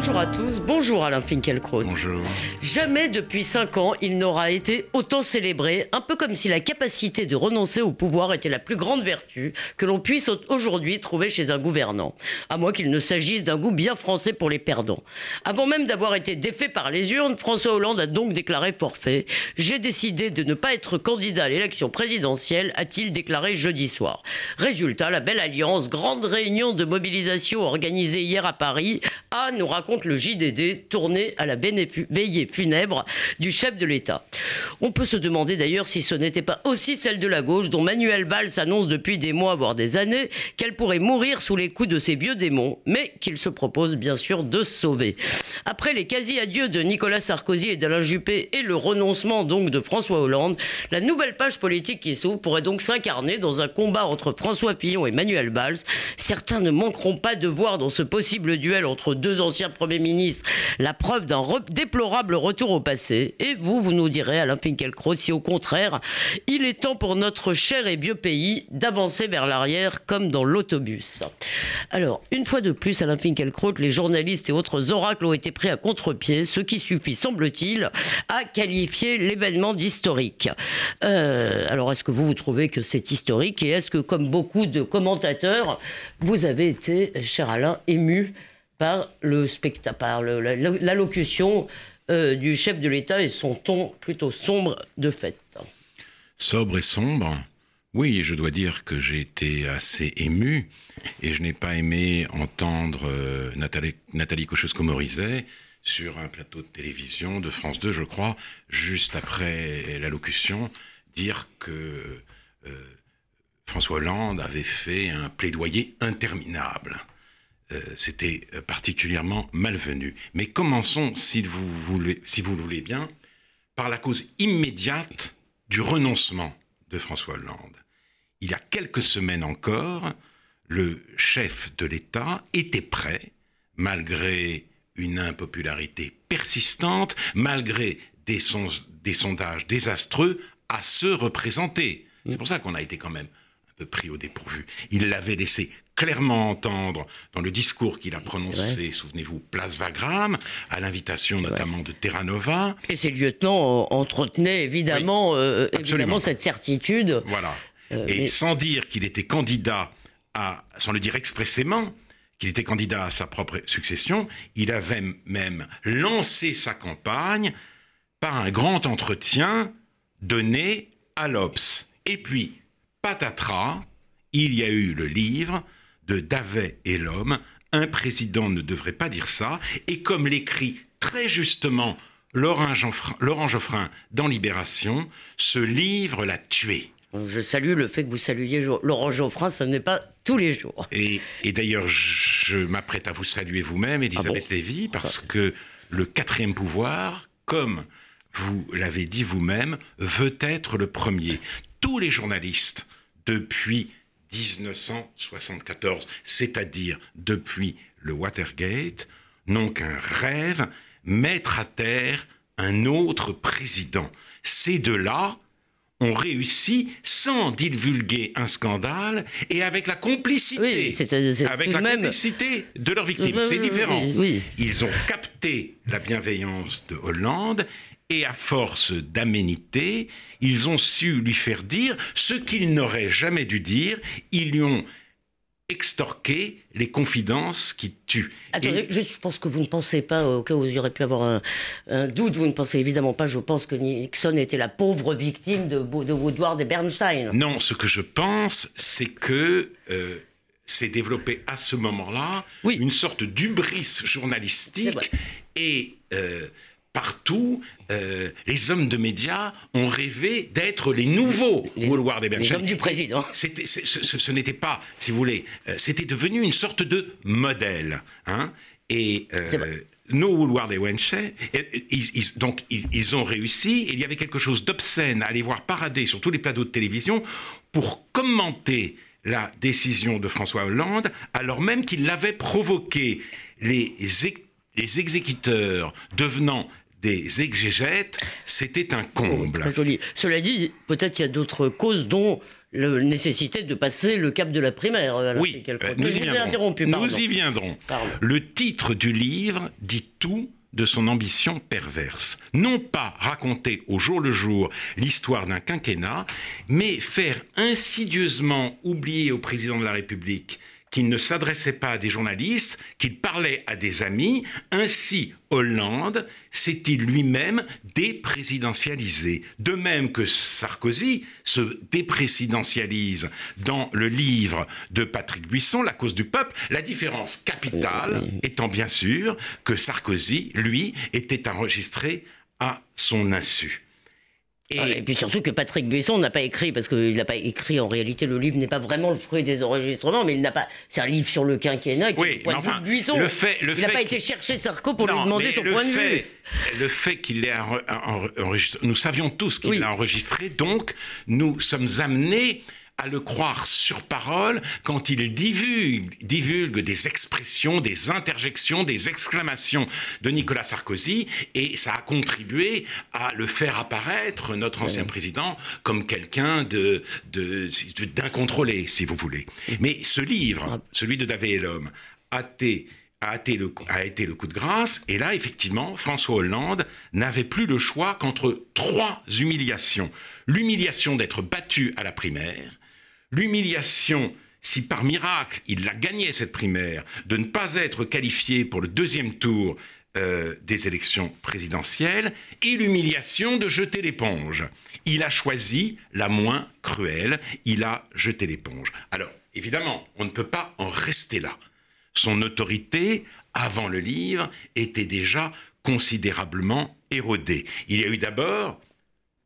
Bonjour à tous, bonjour Alain Finkielkraut. Bonjour. Jamais depuis cinq ans il n'aura été autant célébré, un peu comme si la capacité de renoncer au pouvoir était la plus grande vertu que l'on puisse aujourd'hui trouver chez un gouvernant, à moins qu'il ne s'agisse d'un goût bien français pour les perdants. Avant même d'avoir été défait par les urnes, François Hollande a donc déclaré forfait. J'ai décidé de ne pas être candidat à l'élection présidentielle, a-t-il déclaré jeudi soir. Résultat, la belle alliance, grande réunion de mobilisation organisée hier à Paris, a nous raconte le JDD, tourné à la veillée funèbre du chef de l'État. On peut se demander d'ailleurs si ce n'était pas aussi celle de la gauche, dont Manuel Valls annonce depuis des mois, voire des années, qu'elle pourrait mourir sous les coups de ces vieux démons, mais qu'il se propose bien sûr de sauver. Après les quasi-adieux de Nicolas Sarkozy et d'Alain Juppé et le renoncement donc de François Hollande, la nouvelle page politique qui s'ouvre pourrait donc s'incarner dans un combat entre François Fillon et Manuel Valls. Certains ne manqueront pas de voir dans ce possible duel entre deux anciens Premier ministre la preuve d'un déplorable retour au passé. Et vous, vous nous direz, Alain Finkielkraut, si au contraire, il est temps pour notre cher et vieux pays d'avancer vers l'arrière comme dans l'autobus. Alors, une fois de plus, Alain Finkielkraut, les journalistes et autres oracles ont été pris à contre-pied, ce qui suffit, semble-t-il, à qualifier l'événement d'historique. Euh, alors, est-ce que vous, vous trouvez que c'est historique et est-ce que, comme beaucoup de commentateurs, vous avez été, cher Alain, ému par le spectacle, par l'allocution euh, du chef de l'État et son ton plutôt sombre de fait. Sobre et sombre. Oui, je dois dire que j'ai été assez ému et je n'ai pas aimé entendre euh, Nathalie, Nathalie Kosciusko-Morizet sur un plateau de télévision de France 2, je crois, juste après l'allocution, dire que euh, François Hollande avait fait un plaidoyer interminable. Euh, c'était euh, particulièrement malvenu. Mais commençons, si vous, voulez, si vous le voulez bien, par la cause immédiate du renoncement de François Hollande. Il y a quelques semaines encore, le chef de l'État était prêt, malgré une impopularité persistante, malgré des, sondages désastreux, à se représenter. C'est pour ça qu'on a été quand même pris au dépourvu. Il l'avait laissé clairement entendre dans le discours qu'il a prononcé, souvenez-vous, Place Wagram, à l'invitation notamment de Terranova. Et ses lieutenants entretenaient évidemment, euh, évidemment cette certitude. Voilà. Euh, et sans dire qu'il était candidat à, sans le dire expressément, qu'il était candidat à sa propre succession, il avait même lancé sa campagne par un grand entretien donné à l'Obs. Et puis, patatras, il y a eu le livre de Davet et l'homme, un président ne devrait pas dire ça, et comme l'écrit très justement Laurent Geoffrin, dans Libération, ce livre l'a tué. Je salue le fait que vous saluiez Laurent Geoffrin, ce n'est pas tous les jours. Et, d'ailleurs, je m'apprête à vous saluer vous-même, Elisabeth ah Lévy, parce que le quatrième pouvoir, comme vous l'avez dit vous-même, veut être le premier. Tous les journalistes, depuis 1974, c'est-à-dire depuis le Watergate, n'ont qu'un rêve, mettre à terre un autre président. Ces deux-là ont réussi sans divulguer un scandale et avec la complicité, avec la complicité de leurs victimes. C'est différent. Ils ont capté la bienveillance de Hollande et à force d'aménité, ils ont su lui faire dire ce qu'il n'aurait jamais dû dire. Ils lui ont extorqué les confidences qui tuent. Attendez, je pense que vous ne pensez pas, au cas où il y aurait pu avoir un, doute, vous ne pensez évidemment pas, je pense que Nixon était la pauvre victime de, de Woodward et Bernstein. Non, ce que je pense, c'est que... Euh, s'est développé à ce moment-là une sorte d'ubris journalistique et euh, partout, euh, les hommes de médias ont rêvé d'être les nouveaux Woolward et Les hommes du président. C'était, ce, n'était pas, si vous voulez, euh, c'était devenu une sorte de modèle. Hein et euh, nos Woolward et donc ils, ont réussi. il y avait quelque chose d'obscène à aller voir parader sur tous les plateaux de télévision pour commenter la décision de François Hollande, alors même qu'il l'avait provoqué. Les, les exécuteurs devenant des exégètes, c'était un comble. très joli. Cela dit, peut-être il y a d'autres causes dont la nécessité de passer le cap de la primaire. Euh, oui, euh, nous, y viendrons. nous y viendrons. Le titre du livre dit tout de son ambition perverse. Non pas raconter au jour le jour l'histoire d'un quinquennat, mais faire insidieusement oublier au président de la République qu'il ne s'adressait pas à des journalistes, qu'il parlait à des amis. Ainsi, Hollande s'est-il lui-même déprésidentialisé. De même que Sarkozy se déprésidentialise dans le livre de Patrick Buisson, La cause du peuple, la différence capitale étant bien sûr que Sarkozy, lui, était enregistré à son insu. Ah, et, puis surtout que Patrick Buisson n'a pas écrit, parce qu'il n'a pas écrit, en réalité, le livre n'est pas vraiment le fruit des enregistrements, mais il n'a pas. C'est un livre sur le quinquennat. Qui, oui, mais enfin, Buisson, le fait, le il n'a pas été chercher Sarko pour lui demander son point de vue. Le fait qu'il l'ait enregistré, nous savions tous qu'il l'a enregistré, donc nous sommes amenés à le croire sur parole quand il divulgue, divulgue des expressions, des interjections, des exclamations de Nicolas Sarkozy, et ça a contribué à le faire apparaître, notre ancien président, comme quelqu'un de, d'incontrôlé, si vous voulez. Mais ce livre, ah. celui de David et l'homme, a été a été, le, a été le coup de grâce. Et là, effectivement, François Hollande n'avait plus le choix qu'entre trois humiliations. L'humiliation d'être battu à la primaire, l'humiliation, si par miracle il a gagné cette primaire, de ne pas être qualifié pour le deuxième tour euh, des élections présidentielles, et l'humiliation de jeter l'éponge. Il a choisi la moins cruelle, il a jeté l'éponge. Alors, évidemment, on ne peut pas en rester là. Son autorité, avant le livre, était déjà considérablement érodée. Il y a eu d'abord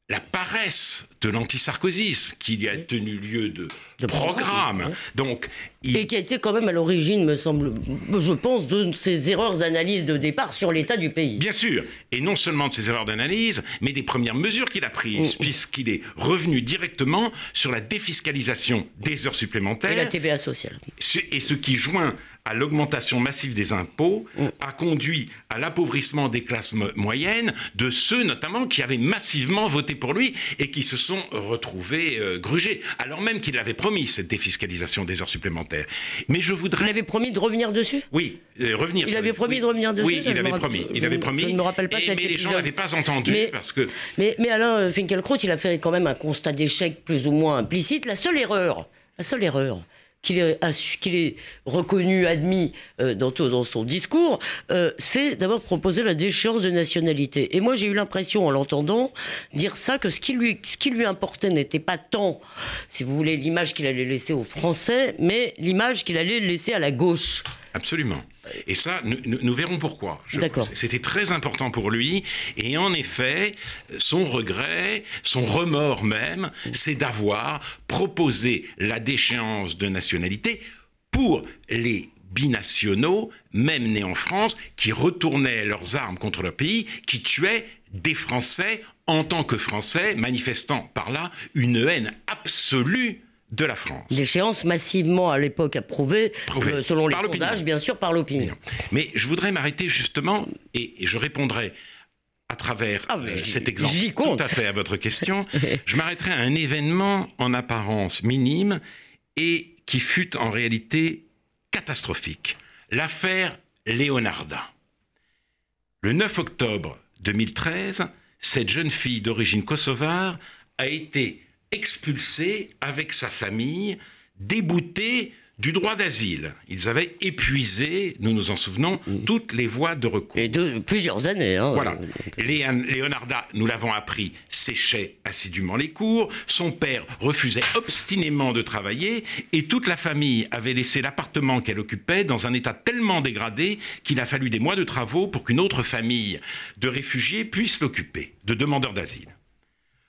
la paresse de l'antisarkozisme qui a tenu lieu de, programme. Donc, Et qui a été quand même à l'origine, me semble, je pense, de ces erreurs d'analyse de départ sur l'état du pays. Bien sûr, et non seulement de ces erreurs d'analyse, mais des premières mesures qu'il a prises, mm. puisqu'il est revenu directement sur la défiscalisation des heures supplémentaires. Et la TVA sociale. Et ce qui joint à l'augmentation massive des impôts mm. a conduit à l'appauvrissement des classes moyennes, de ceux notamment qui avaient massivement voté pour lui et qui se sont retrouvés euh, grugés, alors même qu'il avait promis cette défiscalisation des heures supplémentaires. Mais je voudrais... Il avait promis de revenir dessus? Oui, euh, revenir. Il avait promis de revenir dessus Oui, il avait promis. Il avait promis. Je ne me rappelle pas Mais les gens n'avaient pas entendu mais, parce que... Mais, mais Alain Finkielkraut, il a fait quand même un constat d'échec plus ou moins implicite. La seule erreur, la seule erreur, qu'il est, reconnu, admis euh, dans, dans, son discours, euh, c'est d'abord proposer la déchéance de nationalité. Et moi, j'ai eu l'impression, en l'entendant, dire ça, que ce qui lui, ce qui lui importait n'était pas tant, si vous voulez, l'image qu'il allait laisser aux Français, mais l'image qu'il allait laisser à la gauche. Absolument. Et ça, nous, verrons pourquoi. C'était très important pour lui. Et en effet, son regret, son remords même, c'est d'avoir proposé la déchéance de nationalité pour les binationaux, même nés en France, qui retournaient leurs armes contre leur pays, qui tuaient des Français en tant que Français, manifestant par là une haine absolue de la France. L'échéance massivement à l'époque approuvée, euh, selon les sondages, bien sûr, par l'opinion. Mais je voudrais m'arrêter justement, et, je répondrai à travers ah, euh, cet exemple tout à fait à votre question. je m'arrêterai à un événement en apparence minime et qui fut en réalité catastrophique. L'affaire Leonarda. Le 9 octobre 2013, cette jeune fille d'origine kosovare a été expulsé avec sa famille, débouté du droit d'asile. Ils avaient épuisé, nous nous en souvenons, mm. toutes les voies de recours. Et de plusieurs années. Hein. Voilà. Léonarda, nous l'avons appris, séchait assidûment les cours. Son père refusait obstinément de travailler et toute la famille avait laissé l'appartement qu'elle occupait dans un état tellement dégradé qu'il a fallu des mois de travaux pour qu'une autre famille de réfugiés puisse l'occuper, de demandeurs d'asile.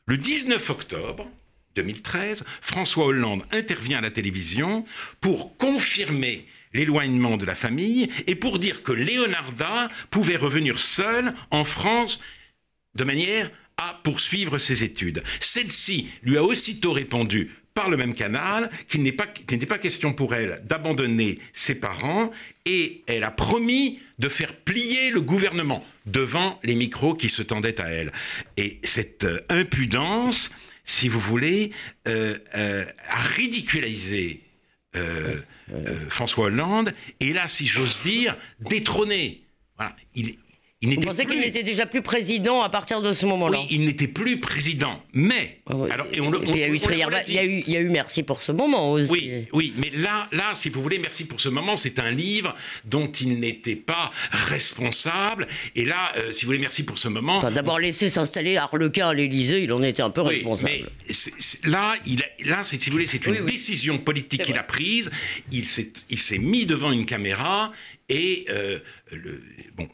Le 19 octobre, 2013, François Hollande intervient à la télévision pour confirmer l'éloignement de la famille et pour dire que Leonarda pouvait revenir seule en France de manière à poursuivre ses études. Celle-ci lui a aussitôt répondu par le même canal qu'il n'était pas, question pour elle d'abandonner ses parents et elle a promis de faire plier le gouvernement devant les micros qui se tendaient à elle. Et cette euh, impudence, si vous voulez, euh, euh, a ridiculisé François Hollande et là, si j'ose dire, détrôné. Voilà. Il, vous pensez qu'il n'était déjà plus président à partir de ce moment-là Oui, il n'était plus président. Mais. alors, il, y a eu, il, y a eu, Merci pour ce moment aussi. Oui, oui, mais là, là, si vous voulez, Merci pour ce moment, c'est un livre dont il n'était pas responsable. Et là, euh, si vous voulez, Merci pour ce moment. D'abord laisser s'installer Arlequin à l'Élysée, il en était un peu responsable. Mais là, il là c'est, si vous voulez, c'est une décision politique qu'il a prise. Il il s'est mis devant une caméra et euh, le, bon,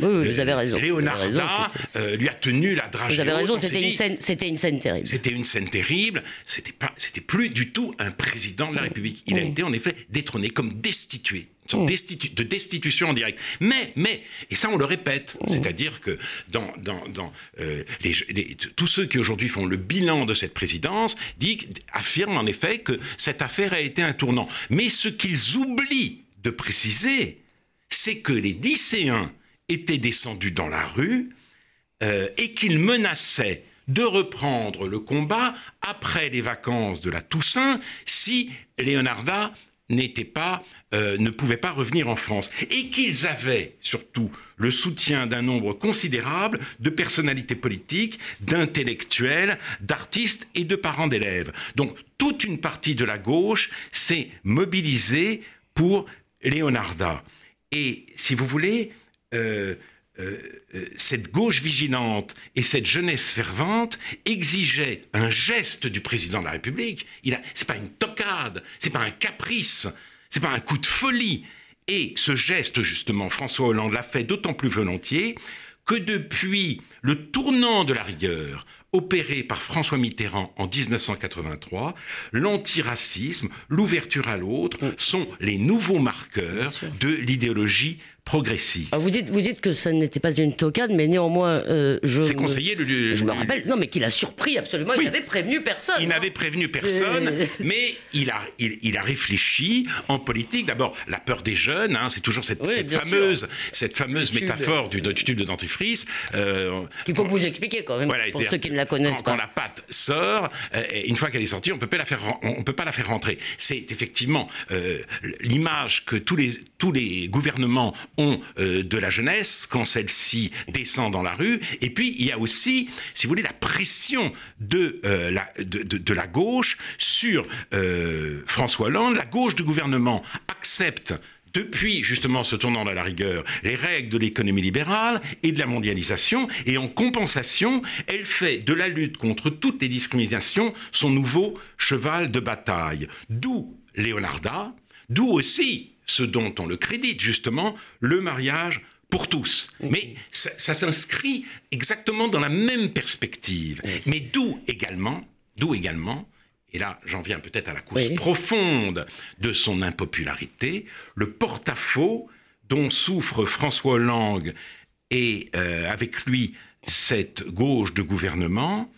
oui, vous avez raison. Léonarda euh, lui a tenu la dragée. Vous avez raison, c'était une, scène, c'était une scène terrible. C'était une scène terrible. C'était pas, c'était plus du tout un président de la République. Il a été en effet détrôné, comme destitué. Une de destitution en direct. Mais, mais, et ça on le répète, c'est-à-dire que dans, dans, dans euh, les, tous ceux qui aujourd'hui font le bilan de cette présidence dit, affirment en effet que cette affaire a été un tournant. Mais ce qu'ils oublient de préciser, c'est que les lycéens étaient descendus dans la rue euh, et qu'ils menaçaient de reprendre le combat après les vacances de la Toussaint si Leonarda n'était pas, euh, ne pouvait pas revenir en France, et qu'ils avaient surtout le soutien d'un nombre considérable de personnalités politiques, d'intellectuels, d'artistes et de parents d'élèves. Donc toute une partie de la gauche s'est mobilisée pour Leonarda. Et si vous voulez, euh, euh, euh, cette gauche vigilante et cette jeunesse fervente exigeaient un geste du président de la République. Ce n'est pas une tocade, c'est pas un caprice, c'est pas un coup de folie. Et ce geste, justement, François Hollande l'a fait d'autant plus volontiers que depuis le tournant de la rigueur opéré par François Mitterrand en 1983, l'antiracisme, l'ouverture à l'autre mm. sont les nouveaux marqueurs de l'idéologie progressiste. vous, dites, vous dites que ça n'était pas une tocade, mais néanmoins, euh, je. C'est conseillé le, Je me rappelle, non, mais qu'il a surpris absolument. Il n'avait prévenu personne. Il n'avait prévenu personne, euh. mais il a, il, a réfléchi en politique. D'abord, la peur des jeunes, hein, c'est toujours cette, fameuse, cette fameuse métaphore du, tube de dentifrice. Euh, Qu'il faut vous expliquer quand même, pour ceux qui ne la connaissent pas. Quand la pâte sort, euh, une fois qu'elle est sortie, on peut pas la faire, on peut pas la faire rentrer. C'est effectivement l'image que tous les, tous les gouvernements ont euh, de la jeunesse quand celle-ci descend dans la rue. Et puis, il y a aussi, si vous voulez, la pression de, euh, la, de, la gauche sur euh, François Hollande. La gauche du gouvernement accepte depuis justement ce tournant à la rigueur, les règles de l'économie libérale et de la mondialisation, et en compensation, elle fait de la lutte contre toutes les discriminations son nouveau cheval de bataille. D'où Leonarda, d'où aussi ce dont on le crédite justement, le mariage pour tous. Mais ça, s'inscrit exactement dans la même perspective. Mais d'où également, d'où également, et là j'en viens peut-être à la cause profonde de son impopularité, le porte-à-faux dont souffre François Hollande et euh, avec lui cette gauche de gouvernement,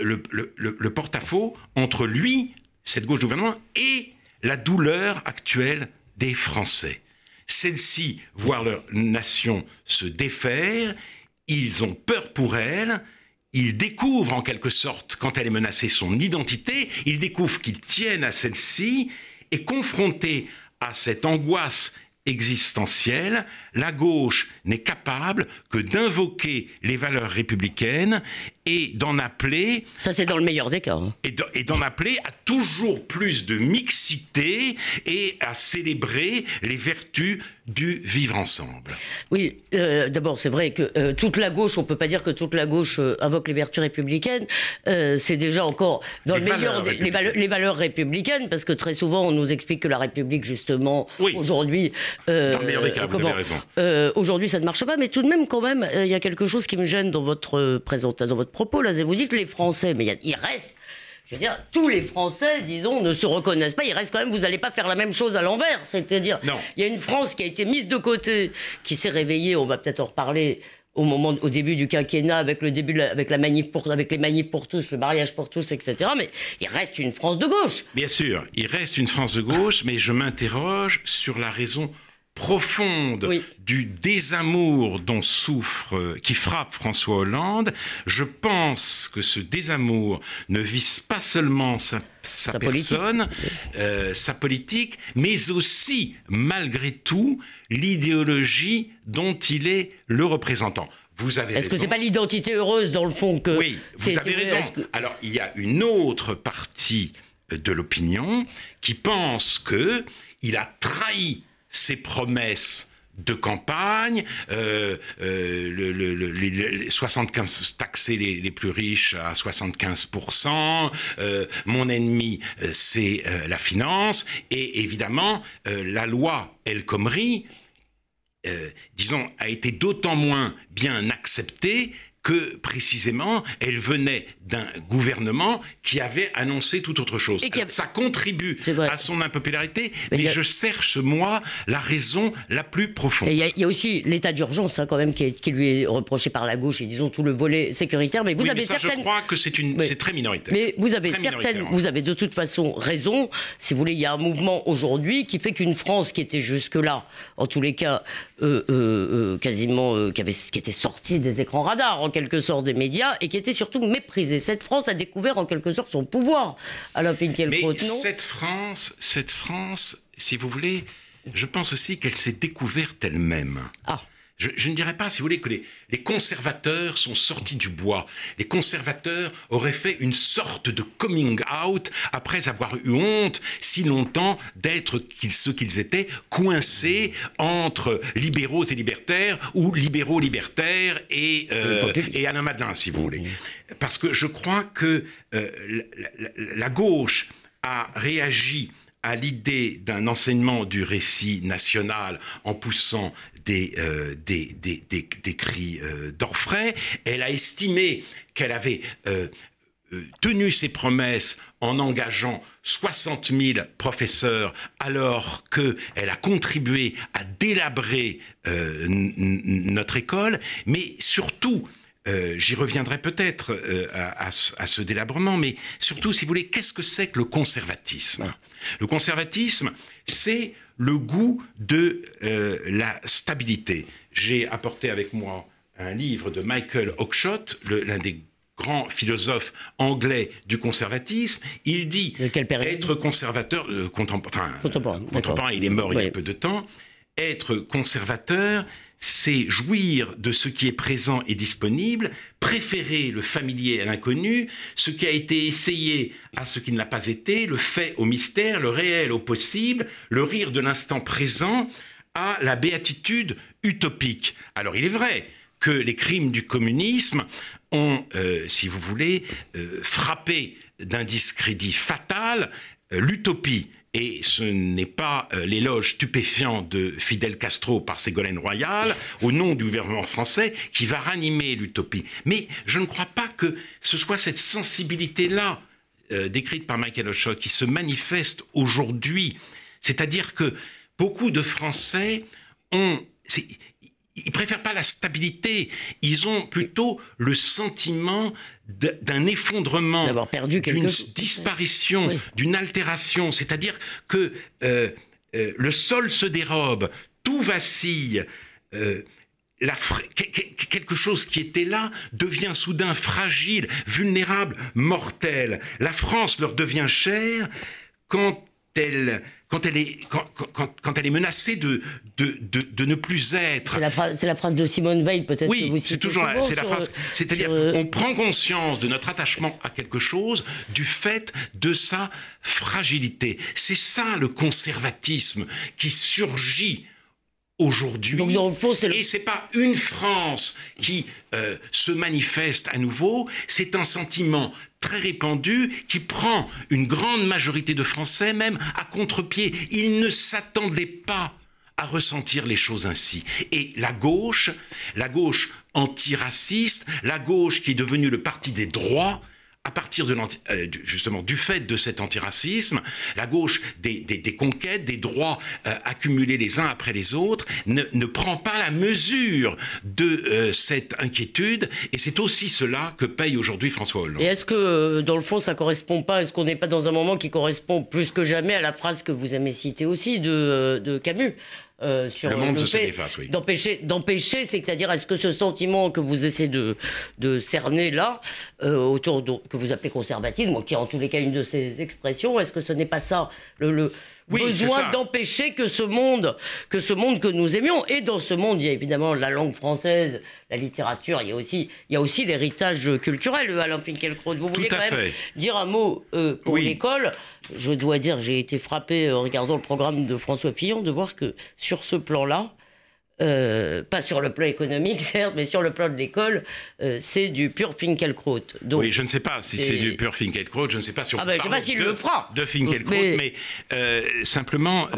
le, le porte-à-faux entre lui, cette gauche de gouvernement, et la douleur actuelle des Français. Celles-ci voient leur nation se défaire, ils ont peur pour elle, ils découvrent en quelque sorte, quand elle est menacée, son identité, ils découvrent qu'ils tiennent à celle-ci, et confrontés à cette angoisse existentielle, la gauche n'est capable que d'invoquer les valeurs républicaines et d'en appeler... Ça c'est dans le meilleur des cas. Hein. Et d'en appeler à toujours plus de mixité et à célébrer les vertus du vivre ensemble. Oui, euh, d'abord c'est vrai que euh, toute la gauche, on ne peut pas dire que toute la gauche euh, invoque les vertus républicaines, c'est déjà encore dans le meilleur des, les, valeurs républicaines, parce que très souvent on nous explique que la République justement aujourd'hui... dans le meilleur des cas, vous avez raison. aujourd'hui ça ne marche pas, mais tout de même quand même il y a quelque chose qui me gêne dans votre présentation, dans votre propos, là, vous dites les Français, mais il reste je veux dire, tous les Français, disons, ne se reconnaissent pas. Il reste quand même, vous n'allez pas faire la même chose à l'envers. C'est-à-dire, il y a une France qui a été mise de côté, qui s'est réveillée, on va peut-être en reparler, au moment, au début du quinquennat, avec le début, avec la manif pour, avec les manifs pour tous, le mariage pour tous, etc. Mais il reste une France de gauche. Bien sûr, il reste une France de gauche, mais je m'interroge sur la raison profonde du désamour dont souffre, qui frappe François Hollande, je pense que ce désamour ne vise pas seulement sa, personne, euh, sa politique, mais aussi, malgré tout, l'idéologie dont il est le représentant. Vous avez Est-ce que c'est pas l'identité heureuse dans le fond que Oui, vous avez raison. Alors il y a une autre partie de l'opinion qui pense que il a trahi ses promesses de campagne, euh, euh, le, 75 taxer les, plus riches à 75%, euh, mon ennemi c'est la finance, et évidemment la loi El Khomri, disons, a été d'autant moins bien acceptée que précisément, elle venait d'un gouvernement qui avait annoncé tout autre chose. Et Ça contribue à son impopularité, mais, je cherche, moi, la raison la plus profonde. Il y, a aussi l'état d'urgence, hein, quand même, qui, lui est reproché par la gauche, et disons tout le volet sécuritaire. Mais vous avez certaines... Je crois que c'est une... très minoritaire. Mais vous avez certaines... Vous avez de toute façon raison. Si vous voulez, il y a un mouvement aujourd'hui qui fait qu'une France qui était jusque-là, en tous les cas, euh, euh, euh, quasiment, qui, avait, qui était sortie des écrans radars, en quelque sorte des médias et qui était surtout méprisée. Cette France a découvert en quelque sorte son pouvoir à la Finkielkraut, non Cette France, cette France, si vous voulez, je pense aussi qu'elle s'est découverte elle-même. Ah. Je, ne dirais pas, si vous voulez, que les, conservateurs sont sortis du bois. Les conservateurs auraient fait une sorte de coming out après avoir eu honte si longtemps d'être ce qu'ils étaient, coincés entre libéraux et libertaires ou libéraux libertaires et, euh, et Alain Madelin, si vous voulez. Parce que je crois que euh, la gauche a réagi à l'idée d'un enseignement du récit national en poussant des, euh, des, des, des, cris euh, d'orfraie. Elle a estimé qu'elle avait euh, tenu ses promesses en engageant 60 000 professeurs alors qu'elle a contribué à délabrer notre école, mais surtout, j'y reviendrai peut-être à, à, ce délabrement, mais surtout, si vous voulez, qu'est-ce que c'est que le conservatisme? Le conservatisme, c'est le goût de euh, la stabilité. J'ai apporté avec moi un livre de Michael Oakeshott, l'un des grands philosophes anglais du conservatisme. Il dit être conservateur, euh, contemporain, contemporain, il est mort il y a peu de temps, être conservateur, c'est jouir de ce qui est présent et disponible, préférer le familier à l'inconnu, ce qui a été essayé à ce qui ne l'a pas été, le fait au mystère, le réel au possible, le rire de l'instant présent à la béatitude utopique. Alors il est vrai que les crimes du communisme ont, euh, si vous voulez, euh, frappé d'un discrédit fatal euh, l'utopie et ce n'est pas euh, l'éloge stupéfiant de Fidel Castro par Ségolène Royal, au nom du gouvernement français, qui va ranimer l'utopie. Mais je ne crois pas que ce soit cette sensibilité-là, euh, décrite par Michael Oshok, qui se manifeste aujourd'hui. C'est-à-dire que beaucoup de Français ont ils préfèrent pas la stabilité, ils ont plutôt le sentiment d'un effondrement, d'une disparition, d'une altération. C'est-à-dire que euh, euh, le sol se dérobe, tout vacille. Euh, quelque chose qui était là devient soudain fragile, vulnérable, mortel. La France leur devient chère quand elle quand elle est, quand, quand, quand elle est menacée de, de, de, de ne plus être. C'est la, phrase, la phrase de Simone Veil, peut-être. Oui, c'est toujours la, c'est la phrase. C'est-à-dire, euh, on prend conscience de notre attachement à quelque chose du fait de sa fragilité. C'est ça le conservatisme qui surgit aujourd'hui. Et c'est pas une France qui euh, se manifeste à nouveau, c'est un sentiment très répandu qui prend une grande majorité de Français même à contre-pied. Ils ne s'attendaient pas à ressentir les choses ainsi. Et la gauche, la gauche antiraciste, la gauche qui est devenue le parti des droits, à partir de euh, justement du fait de cet antiracisme, la gauche des, conquêtes, des droits euh, accumulés les uns après les autres, ne, prend pas la mesure de euh, cette inquiétude. Et c'est aussi cela que paye aujourd'hui François Hollande. Et est-ce que, dans le fond, ça correspond pas? Est-ce qu'on n'est pas dans un moment qui correspond plus que jamais à la phrase que vous avez citée aussi de Camus? Euh, sur le monde fait d'empêcher, d'empêcher, c'est-à-dire est-ce que ce sentiment que vous essayez de, de cerner là, euh, autour de, que vous appelez conservatisme, qui est en tous les cas une de ces expressions, est-ce que ce n'est pas ça le, le besoin d'empêcher que ce monde, que ce monde que nous aimions, et dans ce monde, il y a évidemment la langue française, la littérature, il y a aussi, il y a aussi l'héritage culturel, Alain Finkielkraut. Vous voulez quand même dire un mot euh, pour l'école? Je dois dire, j'ai été frappé en regardant le programme de François Fillon de voir que sur ce plan-là, euh, pas sur le plan économique, certes, mais sur le plan de l'école, euh, c'est du pur Finkelkraut. Donc, oui, je ne sais pas si c'est du pur Finkelkraut, je ne sais pas si on ah ben, je sais pas s'il le fera. De Finkelkraut, mais, euh, simplement,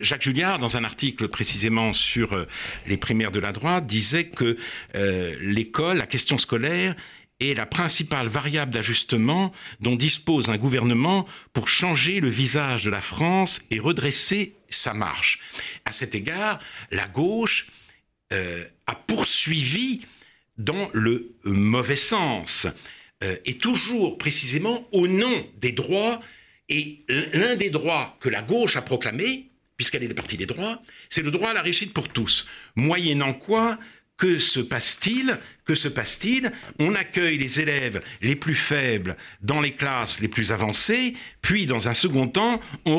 Jacques Julliard, dans un article précisément sur les primaires de la droite, disait que l'école, la question scolaire, est la principale variable d'ajustement dont dispose un gouvernement pour changer le visage de la France et redresser sa marche. À cet égard, la gauche euh, a poursuivi dans le mauvais sens, euh, et toujours précisément au nom des droits, et l'un des droits que la gauche a proclamé, puisqu'elle est le parti des droits, c'est le droit à la réussite pour tous, moyennant quoi que se passe-t-il Que se passe-t-il On accueille les élèves les plus faibles dans les classes les plus avancées, puis dans un second temps, on,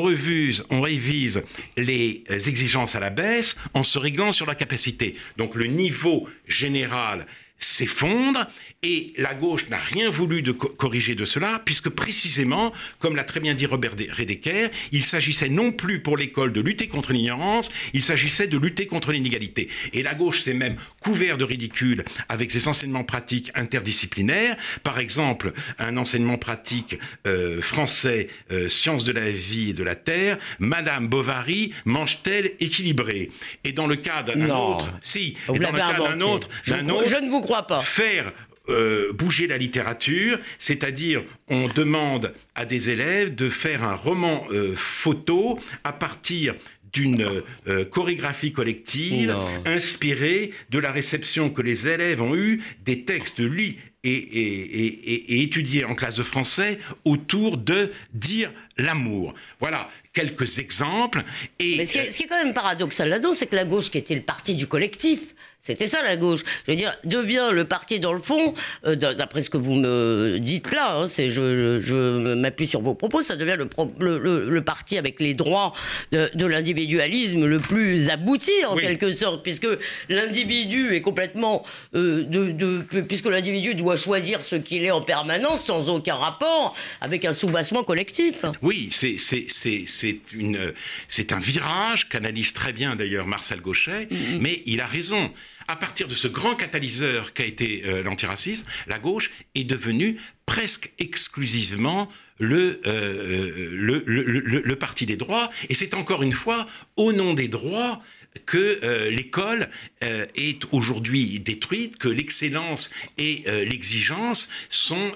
on révise les exigences à la baisse en se réglant sur la capacité. Donc le niveau général s'effondre et la gauche n'a rien voulu de corriger de cela, puisque précisément, comme l'a très bien dit Robert Redeker, il s'agissait non plus pour l'école de lutter contre l'ignorance, il s'agissait de lutter contre l'inégalité. Et la gauche s'est même couvert de ridicule avec ses enseignements pratiques interdisciplinaires. Par exemple, un enseignement pratique euh, français, euh, sciences de la vie et de la terre, Madame Bovary mange-t-elle équilibré Et dans le cas d'un autre, si, et dans le cas d'un autre, je, autre, je ne vous crois pas. Faire euh, bouger la littérature, c'est-à-dire on demande à des élèves de faire un roman euh, photo à partir d'une euh, chorégraphie collective inspirée de la réception que les élèves ont eue des textes lus et, étudiés en classe de français autour de dire l'amour. Voilà quelques exemples. Et, Mais ce qui, est, ce qui est quand même paradoxal là-dedans, c'est que la gauche, qui était le parti du collectif, c'était ça la gauche. Je veux dire, devient le parti dans le fond, euh, d'après ce que vous me dites là, hein, c'est je, je, m'appuie sur vos propos, ça devient le, le, parti avec les droits de, l'individualisme le plus abouti en quelque sorte, puisque l'individu est complètement euh, de, puisque l'individu doit choisir ce qu'il est en permanence sans aucun rapport avec un soubassement collectif. Oui, c'est c'est une c'est un virage qu'analyse très bien d'ailleurs Marcel Gauchet, mm-hmm. mais il a raison à partir de ce grand catalyseur qu'a été euh, l'antiracisme, la gauche est devenue presque exclusivement le, euh, le, parti des droits. Et c'est encore une fois au nom des droits que euh, l'école est aujourd'hui détruite, que l'excellence et l'exigence sont,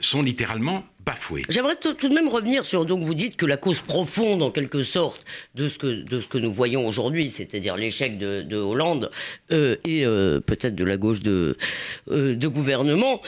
sont littéralement J'aimerais tout de même revenir sur, donc vous dites que la cause profonde en quelque sorte de ce que, de ce que nous voyons aujourd'hui, c'est-à-dire l'échec de, Hollande euh, et euh, peut-être de la gauche de, euh, de gouvernement,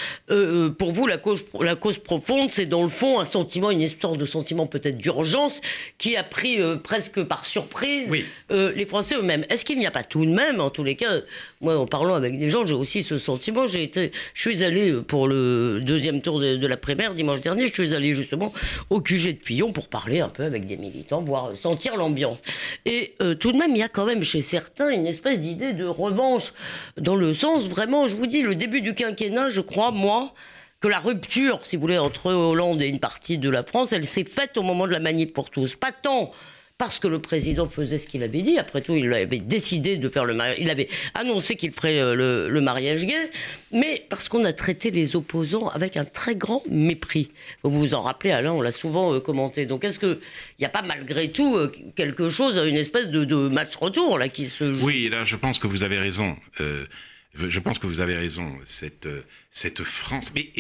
pour vous la cause, la cause profonde c'est dans le fond un sentiment, une histoire de sentiment peut-être d'urgence qui a pris presque par surprise les Français eux-mêmes. Est-ce qu'il n'y a pas tout de même, en tous les cas, moi en parlant avec des gens, j'ai aussi ce sentiment, j'ai été, je suis allé pour le deuxième tour de, de la primaire dimanche dernier, je suis allé justement au QG de Pillon pour parler un peu avec des militants, voir sentir l'ambiance. Et euh, tout de même, il y a quand même chez certains une espèce d'idée de revanche, dans le sens vraiment, je vous dis, le début du quinquennat, je crois, moi, que la rupture, si vous voulez, entre Hollande et une partie de la France, elle s'est faite au moment de la manip pour tous. Pas tant parce que le président faisait ce qu'il avait dit. Après tout, il avait décidé de faire le mariage. Il avait annoncé qu'il ferait euh, le, mariage gay, mais parce qu'on a traité les opposants avec un très grand mépris. Vous vous en rappelez, Alain, on l'a souvent euh, commenté. Donc, est-ce qu'il n'y a pas malgré tout euh, quelque chose, une espèce de, match retour là qui se joue? Oui, là, je pense que vous avez raison. je pense que vous avez raison, cette, France. Mais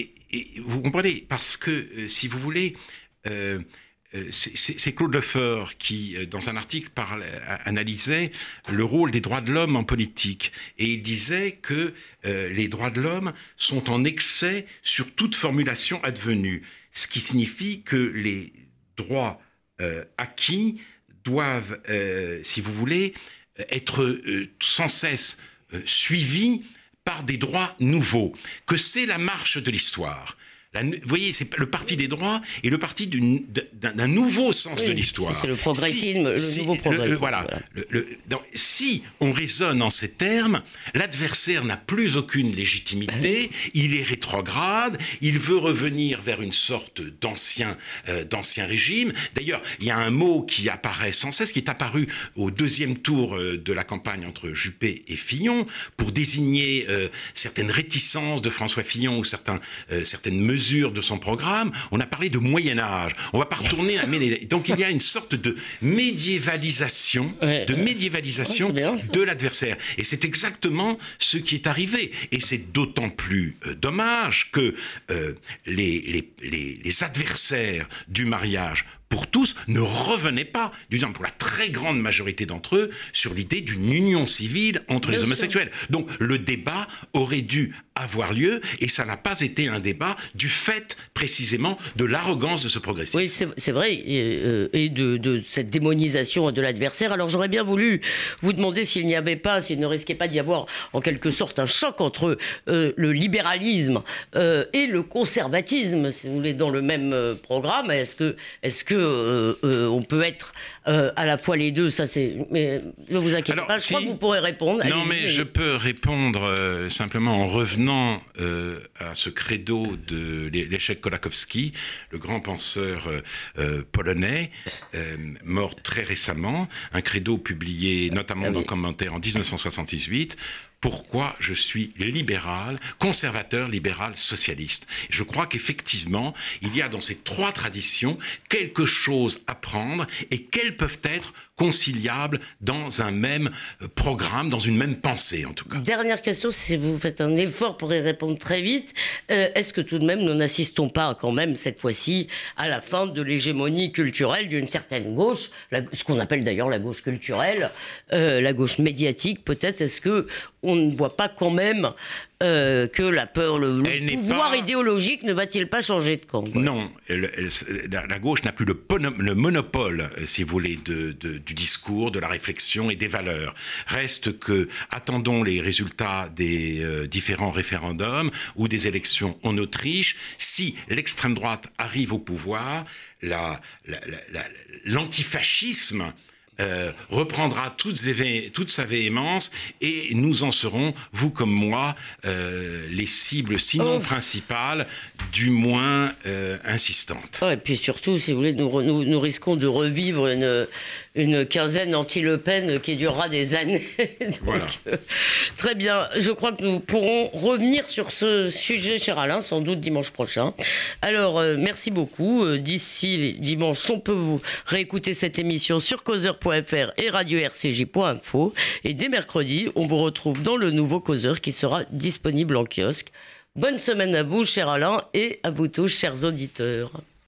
vous comprenez, parce que si vous voulez, euh, c'est Claude Lefort qui, euh, dans un article, analysait le rôle des droits de l'homme en politique. Et il disait que euh, les droits de l'homme sont en excès sur toute formulation advenue. Ce qui signifie que les droits acquis doivent, si vous voulez, être sans cesse suivis par des droits nouveaux, que c'est la marche de l'histoire vous voyez, c'est le parti des droits et le parti d'un nouveau sens de l'histoire. C'est le progressisme, le nouveau progressisme. voilà. si on raisonne en ces termes, l'adversaire n'a plus aucune légitimité, ah il est rétrograde, il veut revenir vers une sorte d'ancien euh, d'ancien régime. D'ailleurs, il y a un mot qui apparaît sans cesse, qui est apparu au deuxième tour euh, de la campagne entre Juppé et Fillon, pour désigner euh, certaines réticences de François Fillon ou certains, certaines mesures de son programme, on a parlé de Moyen Âge. On va pas retourner à Donc il y a une sorte de médiévalisation, de médiévalisation de l'adversaire. Et c'est exactement ce qui est arrivé. Et c'est d'autant plus euh, dommage que euh, les, les, les adversaires du mariage pour tous ne revenaient pas, disons pour la très grande majorité d'entre eux, sur l'idée d'une union civile entre les homosexuels. Donc le débat aurait dû avoir lieu et ça n'a pas été un débat du fait précisément de l'arrogance de ce progressisme. Oui, c'est vrai, et, euh, de, cette démonisation de l'adversaire. Alors j'aurais bien voulu vous demander s'il n'y avait pas, s'il ne risquait pas d'y avoir en quelque sorte un choc entre euh, le libéralisme euh, et le conservatisme, si vous voulez, dans le même programme. Est-ce que, est-ce que euh, euh, on peut être euh, à la fois les deux. Ça, c'est. Mais ne vous inquiétez pas. Je crois que vous pourrez répondre. Non, mais je peux répondre simplement en revenant à ce credo de l'échec Kolakowski, le grand penseur polonais, mort très récemment. Un credo publié notamment ah dans commentaire en 1978 pourquoi je suis libéral, conservateur, libéral, socialiste? Je crois qu'effectivement, il y a dans ces trois traditions quelque chose à prendre et peuvent être conciliables dans un même euh, programme, dans une même pensée en tout cas. Dernière question, si vous faites un effort pour y répondre très vite, euh, est-ce que tout de même nous n'assistons pas quand même cette fois-ci à la fin de l'hégémonie culturelle d'une certaine gauche, ce qu'on appelle d'ailleurs la gauche culturelle, euh, la gauche médiatique peut-être? Est-ce que on ne voit pas quand même euh, que la peur, le, pouvoir idéologique ne va-t-il pas changer de camp? Non, la, gauche n'a plus le, le, monopole, si vous voulez, de, du discours, de la réflexion et des valeurs. Reste que attendons les résultats des euh, différents référendums ou des élections en Autriche. Si l'extrême droite arrive au pouvoir, l'antifascisme euh, reprendra toute, toute, sa véhémence et nous en serons, vous comme moi, euh, les cibles sinon oh. principales, du moins euh, insistantes. et puis surtout, si vous voulez, nous, nous risquons de revivre une, une quinzaine anti-Le Pen qui durera des années. voilà. Euh, très bien. Je crois que nous pourrons revenir sur ce sujet, cher Alain, sans doute dimanche prochain. Alors, euh, merci beaucoup. Euh, d'ici dimanche, on peut vous réécouter cette émission sur causeur.fr et radio-rcj.info. Et dès mercredi, on vous retrouve dans le nouveau Causeur qui sera disponible en kiosque. Bonne semaine à vous, cher Alain, et à vous tous, chers auditeurs.